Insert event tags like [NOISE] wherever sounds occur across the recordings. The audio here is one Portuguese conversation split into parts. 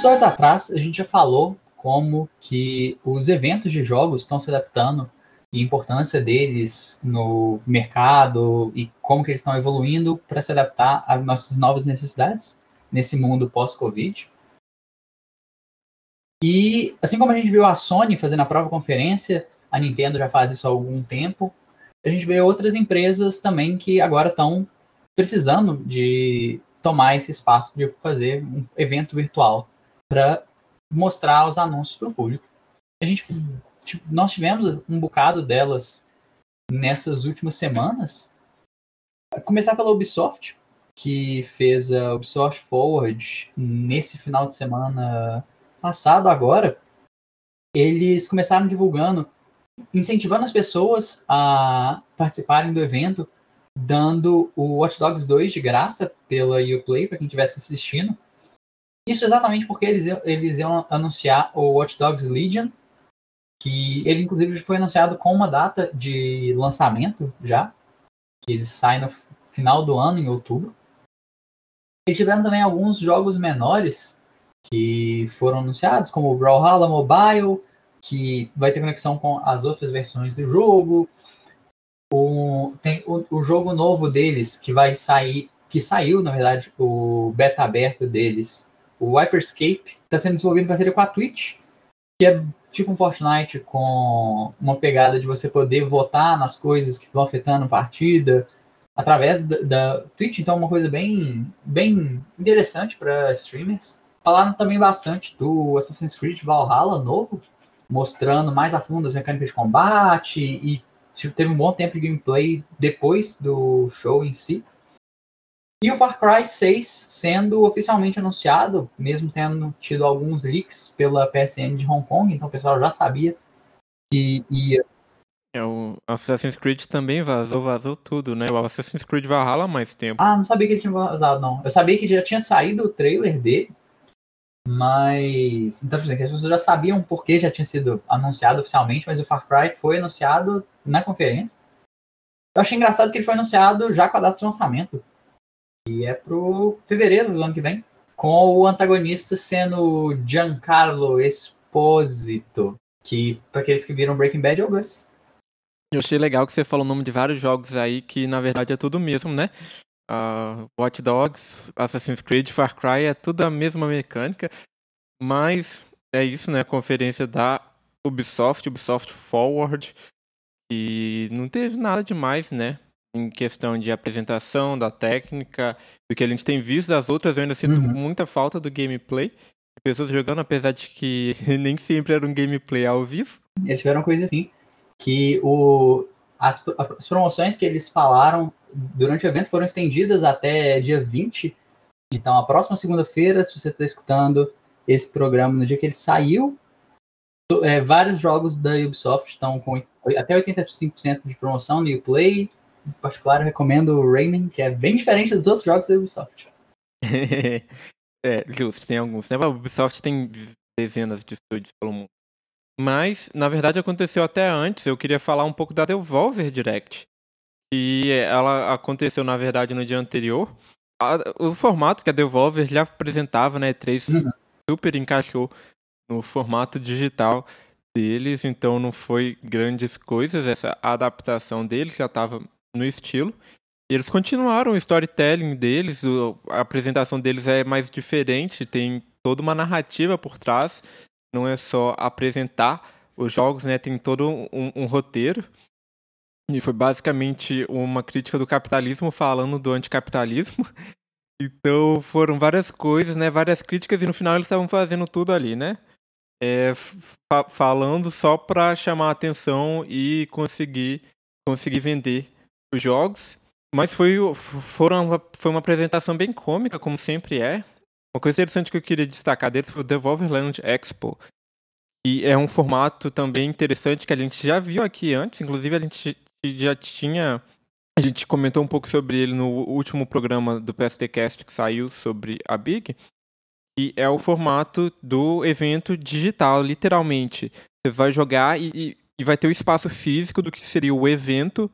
episódios atrás, a gente já falou como que os eventos de jogos estão se adaptando e a importância deles no mercado e como que eles estão evoluindo para se adaptar às nossas novas necessidades nesse mundo pós-Covid. E assim como a gente viu a Sony fazendo a própria conferência, a Nintendo já faz isso há algum tempo, a gente vê outras empresas também que agora estão precisando de tomar esse espaço de fazer um evento virtual para mostrar os anúncios para o público. A gente, tipo, nós tivemos um bocado delas nessas últimas semanas. começar pela Ubisoft, que fez a Ubisoft Forward nesse final de semana passado agora. Eles começaram divulgando, incentivando as pessoas a participarem do evento dando o Watch Dogs 2 de graça pela Uplay, para quem estivesse assistindo. Isso exatamente porque eles, eles iam anunciar o Watch Dogs Legion, que ele inclusive foi anunciado com uma data de lançamento já, que ele sai no final do ano, em outubro. E tiveram também alguns jogos menores que foram anunciados, como o Brawlhalla Mobile, que vai ter conexão com as outras versões do jogo, o, tem o, o, jogo novo deles que vai sair, que saiu, na verdade, o beta aberto deles, o Hyperscape, está sendo desenvolvido em parceria com a Twitch, que é tipo um Fortnite com uma pegada de você poder votar nas coisas que estão afetando a partida através da, da Twitch, então é uma coisa bem, bem interessante para streamers. Falaram também bastante do Assassin's Creed Valhalla novo, mostrando mais a fundo as mecânicas de combate e Tipo, teve um bom tempo de gameplay depois do show em si. E o Far Cry 6 sendo oficialmente anunciado, mesmo tendo tido alguns leaks pela PSN de Hong Kong, então o pessoal já sabia que ia. É, o Assassin's Creed também vazou, vazou tudo, né? O Assassin's Creed Valhalla há mais tempo. Ah, não sabia que ele tinha vazado, não. Eu sabia que já tinha saído o trailer dele, mas. Então, tipo assim, as pessoas já sabiam porque já tinha sido anunciado oficialmente, mas o Far Cry foi anunciado na conferência. Eu achei engraçado que ele foi anunciado já com a data de lançamento. E é pro fevereiro do ano que vem. Com o antagonista sendo Giancarlo Esposito. Que, para aqueles que viram Breaking Bad, é o Gus. Eu achei legal que você falou o nome de vários jogos aí que na verdade é tudo mesmo, né? Uh, Watch Dogs, Assassin's Creed, Far Cry é tudo a mesma mecânica, mas é isso, né? A conferência da Ubisoft, Ubisoft Forward, e não teve nada demais, né? Em questão de apresentação, da técnica, do que a gente tem visto das outras, eu ainda sinto uhum. muita falta do gameplay. Pessoas jogando, apesar de que [LAUGHS] nem sempre era um gameplay ao vivo. Eles tiveram coisa assim, que o, as, as promoções que eles falaram durante o evento foram estendidas até dia 20. Então, a próxima segunda-feira, se você está escutando esse programa no dia que ele saiu, é, vários jogos da Ubisoft estão com até 85% de promoção no Uplay. Em particular, eu recomendo o Rayman, que é bem diferente dos outros jogos da Ubisoft. [LAUGHS] é, justo, tem alguns. Né? A Ubisoft tem dezenas de estúdios pelo mundo. Mas, na verdade, aconteceu até antes. Eu queria falar um pouco da Devolver Direct. E ela aconteceu, na verdade, no dia anterior. o formato que a Devolver já apresentava na né, E3 uhum. super encaixou no formato digital deles, então não foi grandes coisas. Essa adaptação deles já estava no estilo. Eles continuaram o storytelling deles, a apresentação deles é mais diferente, tem toda uma narrativa por trás não é só apresentar os jogos, né? Tem todo um, um roteiro. E foi basicamente uma crítica do capitalismo falando do anticapitalismo. [LAUGHS] Então foram várias coisas, né? Várias críticas e no final eles estavam fazendo tudo ali, né? É, fa falando só para chamar a atenção e conseguir conseguir vender os jogos. Mas foi, foram, foi uma apresentação bem cômica, como sempre é. Uma coisa interessante que eu queria destacar deles foi o Devolver Land Expo. E é um formato também interessante que a gente já viu aqui antes, inclusive a gente já tinha. A gente comentou um pouco sobre ele no último programa do PSTcast que saiu sobre a Big. E é o formato do evento digital, literalmente. Você vai jogar e, e vai ter o espaço físico do que seria o evento.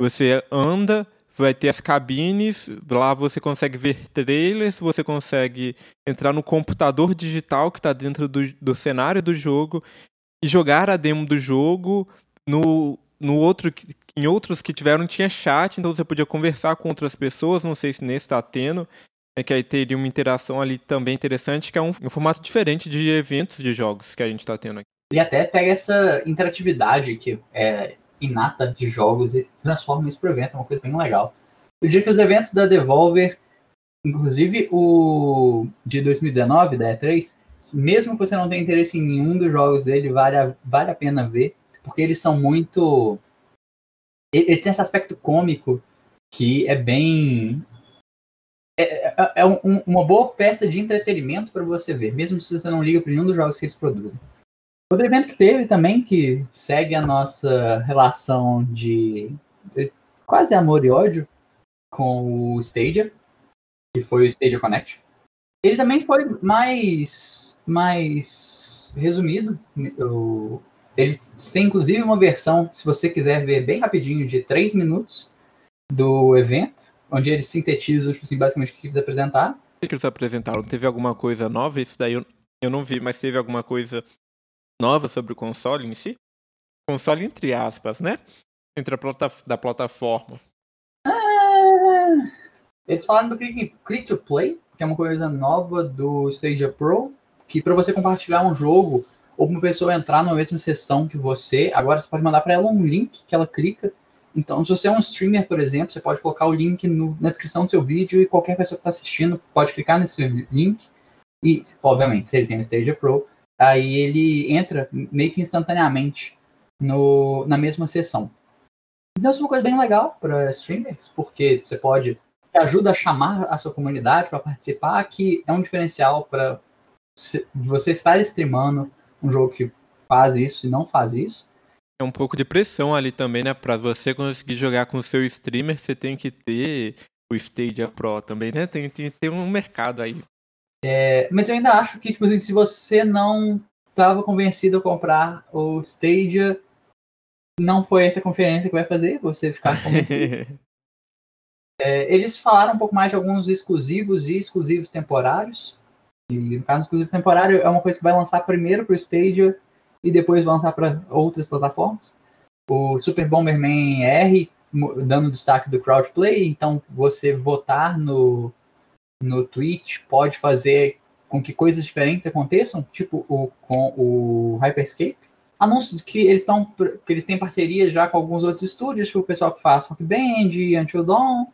Você anda, vai ter as cabines, lá você consegue ver trailers, você consegue entrar no computador digital que está dentro do, do cenário do jogo e jogar a demo do jogo. No, no outro, em outros que tiveram tinha chat, então você podia conversar com outras pessoas, não sei se nesse está tendo, é que aí teria uma interação ali também interessante, que é um, um formato diferente de eventos de jogos que a gente está tendo aqui. Ele até pega essa interatividade que é inata de jogos e transforma isso para evento, é uma coisa bem legal. Eu diria que os eventos da Devolver, inclusive o de 2019, da E3, mesmo que você não tenha interesse em nenhum dos jogos dele, vale a, vale a pena ver, porque eles são muito. Eles têm esse aspecto cômico que é bem. É, é, é um, uma boa peça de entretenimento para você ver, mesmo se você não liga para nenhum dos jogos que eles produzem. Outro evento que teve também, que segue a nossa relação de, quase amor e ódio com o Stadia, que foi o Stadia Connect. Ele também foi mais, mais resumido. Ele tem inclusive uma versão, se você quiser ver bem rapidinho, de 3 minutos do evento, onde eles sintetizam tipo assim, basicamente o que eles apresentaram. O que eles apresentaram? Teve alguma coisa nova? Isso daí eu, eu não vi, mas teve alguma coisa nova sobre o console em si? Console entre aspas, né? Entre a plata da plataforma. Ah, eles falaram do Click, Click to Play, que é uma coisa nova do Stadia Pro, que para você compartilhar um jogo ou uma pessoa entrar na mesma sessão que você, agora você pode mandar para ela um link que ela clica. Então, se você é um streamer, por exemplo, você pode colocar o link no, na descrição do seu vídeo e qualquer pessoa que está assistindo pode clicar nesse link. E, obviamente, se ele tem o Stadia Pro, aí ele entra meio que instantaneamente no, na mesma sessão. Então isso é uma coisa bem legal para streamers, porque você pode ajuda a chamar a sua comunidade para participar, que é um diferencial para você estar streamando um jogo que faz isso e não faz isso. É um pouco de pressão ali também, né? Para você conseguir jogar com o seu streamer, você tem que ter o Stadia Pro também, né? Tem, tem, tem um mercado aí é, mas eu ainda acho que, tipo assim, se você não estava convencido a comprar o Stadia, não foi essa conferência que vai fazer você ficar convencido. [LAUGHS] é, eles falaram um pouco mais de alguns exclusivos e exclusivos temporários. E no caso, exclusivo temporário é uma coisa que vai lançar primeiro para o Stadia e depois vai lançar para outras plataformas. O Super Bomberman R, dando destaque do crowdplay, então você votar no no Twitch pode fazer com que coisas diferentes aconteçam, tipo o, com o Hyperscape. Anúncios que eles estão que eles têm parceria já com alguns outros estúdios, tipo o pessoal que faz Rock Band, Until Dawn,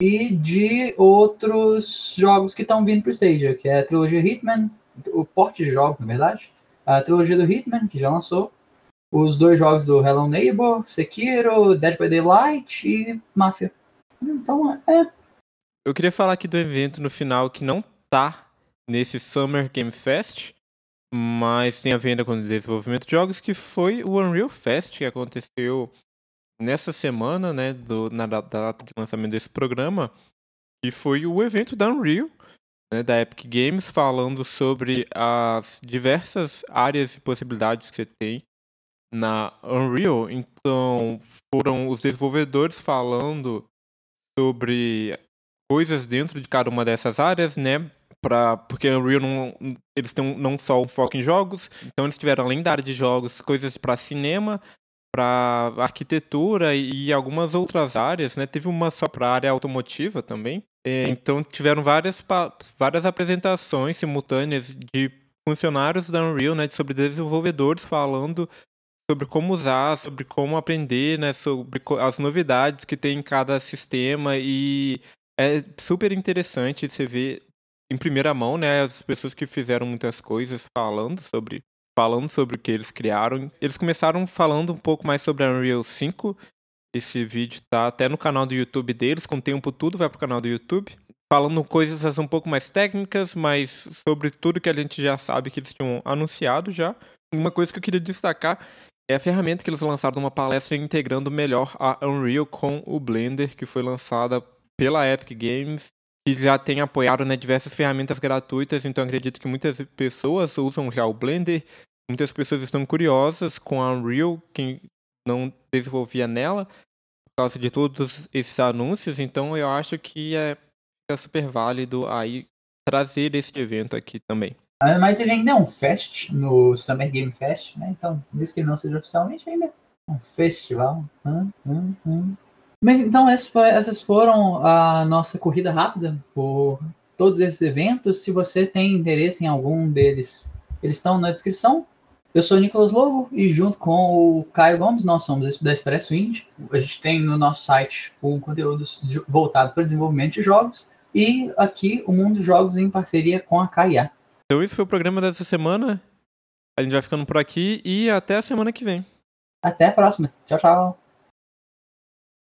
e de outros jogos que estão vindo para o Stadia, que é a trilogia Hitman, o porte de jogos, na verdade, a trilogia do Hitman, que já lançou, os dois jogos do Hello Neighbor, Sekiro, Dead by Daylight e Mafia. Então, é, eu queria falar aqui do evento no final que não tá nesse Summer Game Fest, mas tem a venda com o desenvolvimento de jogos, que foi o Unreal Fest, que aconteceu nessa semana, né, do, na data de lançamento desse programa, e foi o evento da Unreal, né, da Epic Games, falando sobre as diversas áreas e possibilidades que você tem na Unreal. Então, foram os desenvolvedores falando sobre coisas dentro de cada uma dessas áreas, né? Pra, porque a Unreal não, eles têm não só o foco em jogos, então eles tiveram além da área de jogos, coisas para cinema, para arquitetura e algumas outras áreas, né? Teve uma só para área automotiva também. É, então tiveram várias, várias apresentações simultâneas de funcionários da Unreal, né? Sobre desenvolvedores falando sobre como usar, sobre como aprender, né? Sobre as novidades que tem em cada sistema e é super interessante você ver em primeira mão, né, as pessoas que fizeram muitas coisas falando sobre falando sobre o que eles criaram. Eles começaram falando um pouco mais sobre a Unreal 5. Esse vídeo tá até no canal do YouTube deles, com o tempo tudo vai pro canal do YouTube. Falando coisas um pouco mais técnicas, mas sobre tudo que a gente já sabe que eles tinham anunciado já. Uma coisa que eu queria destacar é a ferramenta que eles lançaram numa palestra integrando melhor a Unreal com o Blender, que foi lançada pela Epic Games, que já tem apoiado né, diversas ferramentas gratuitas, então acredito que muitas pessoas usam já o Blender, muitas pessoas estão curiosas com a Unreal, quem não desenvolvia nela, causa de todos esses anúncios, então eu acho que é, é super válido aí trazer esse evento aqui também. Ah, mas ele ainda é um fest no Summer Game Fest, né? Então, mesmo que não seja oficialmente, ainda é um festival. Hum, hum, hum. Mas então essas foram a nossa corrida rápida por todos esses eventos. Se você tem interesse em algum deles, eles estão na descrição. Eu sou o Nicolas Lobo e junto com o Caio Gomes, nós somos da Expresso Indie. A gente tem no nosso site um conteúdo voltado para o desenvolvimento de jogos e aqui o Mundo Jogos em parceria com a KIA. Então esse foi o programa dessa semana. A gente vai ficando por aqui e até a semana que vem. Até a próxima. Tchau, tchau.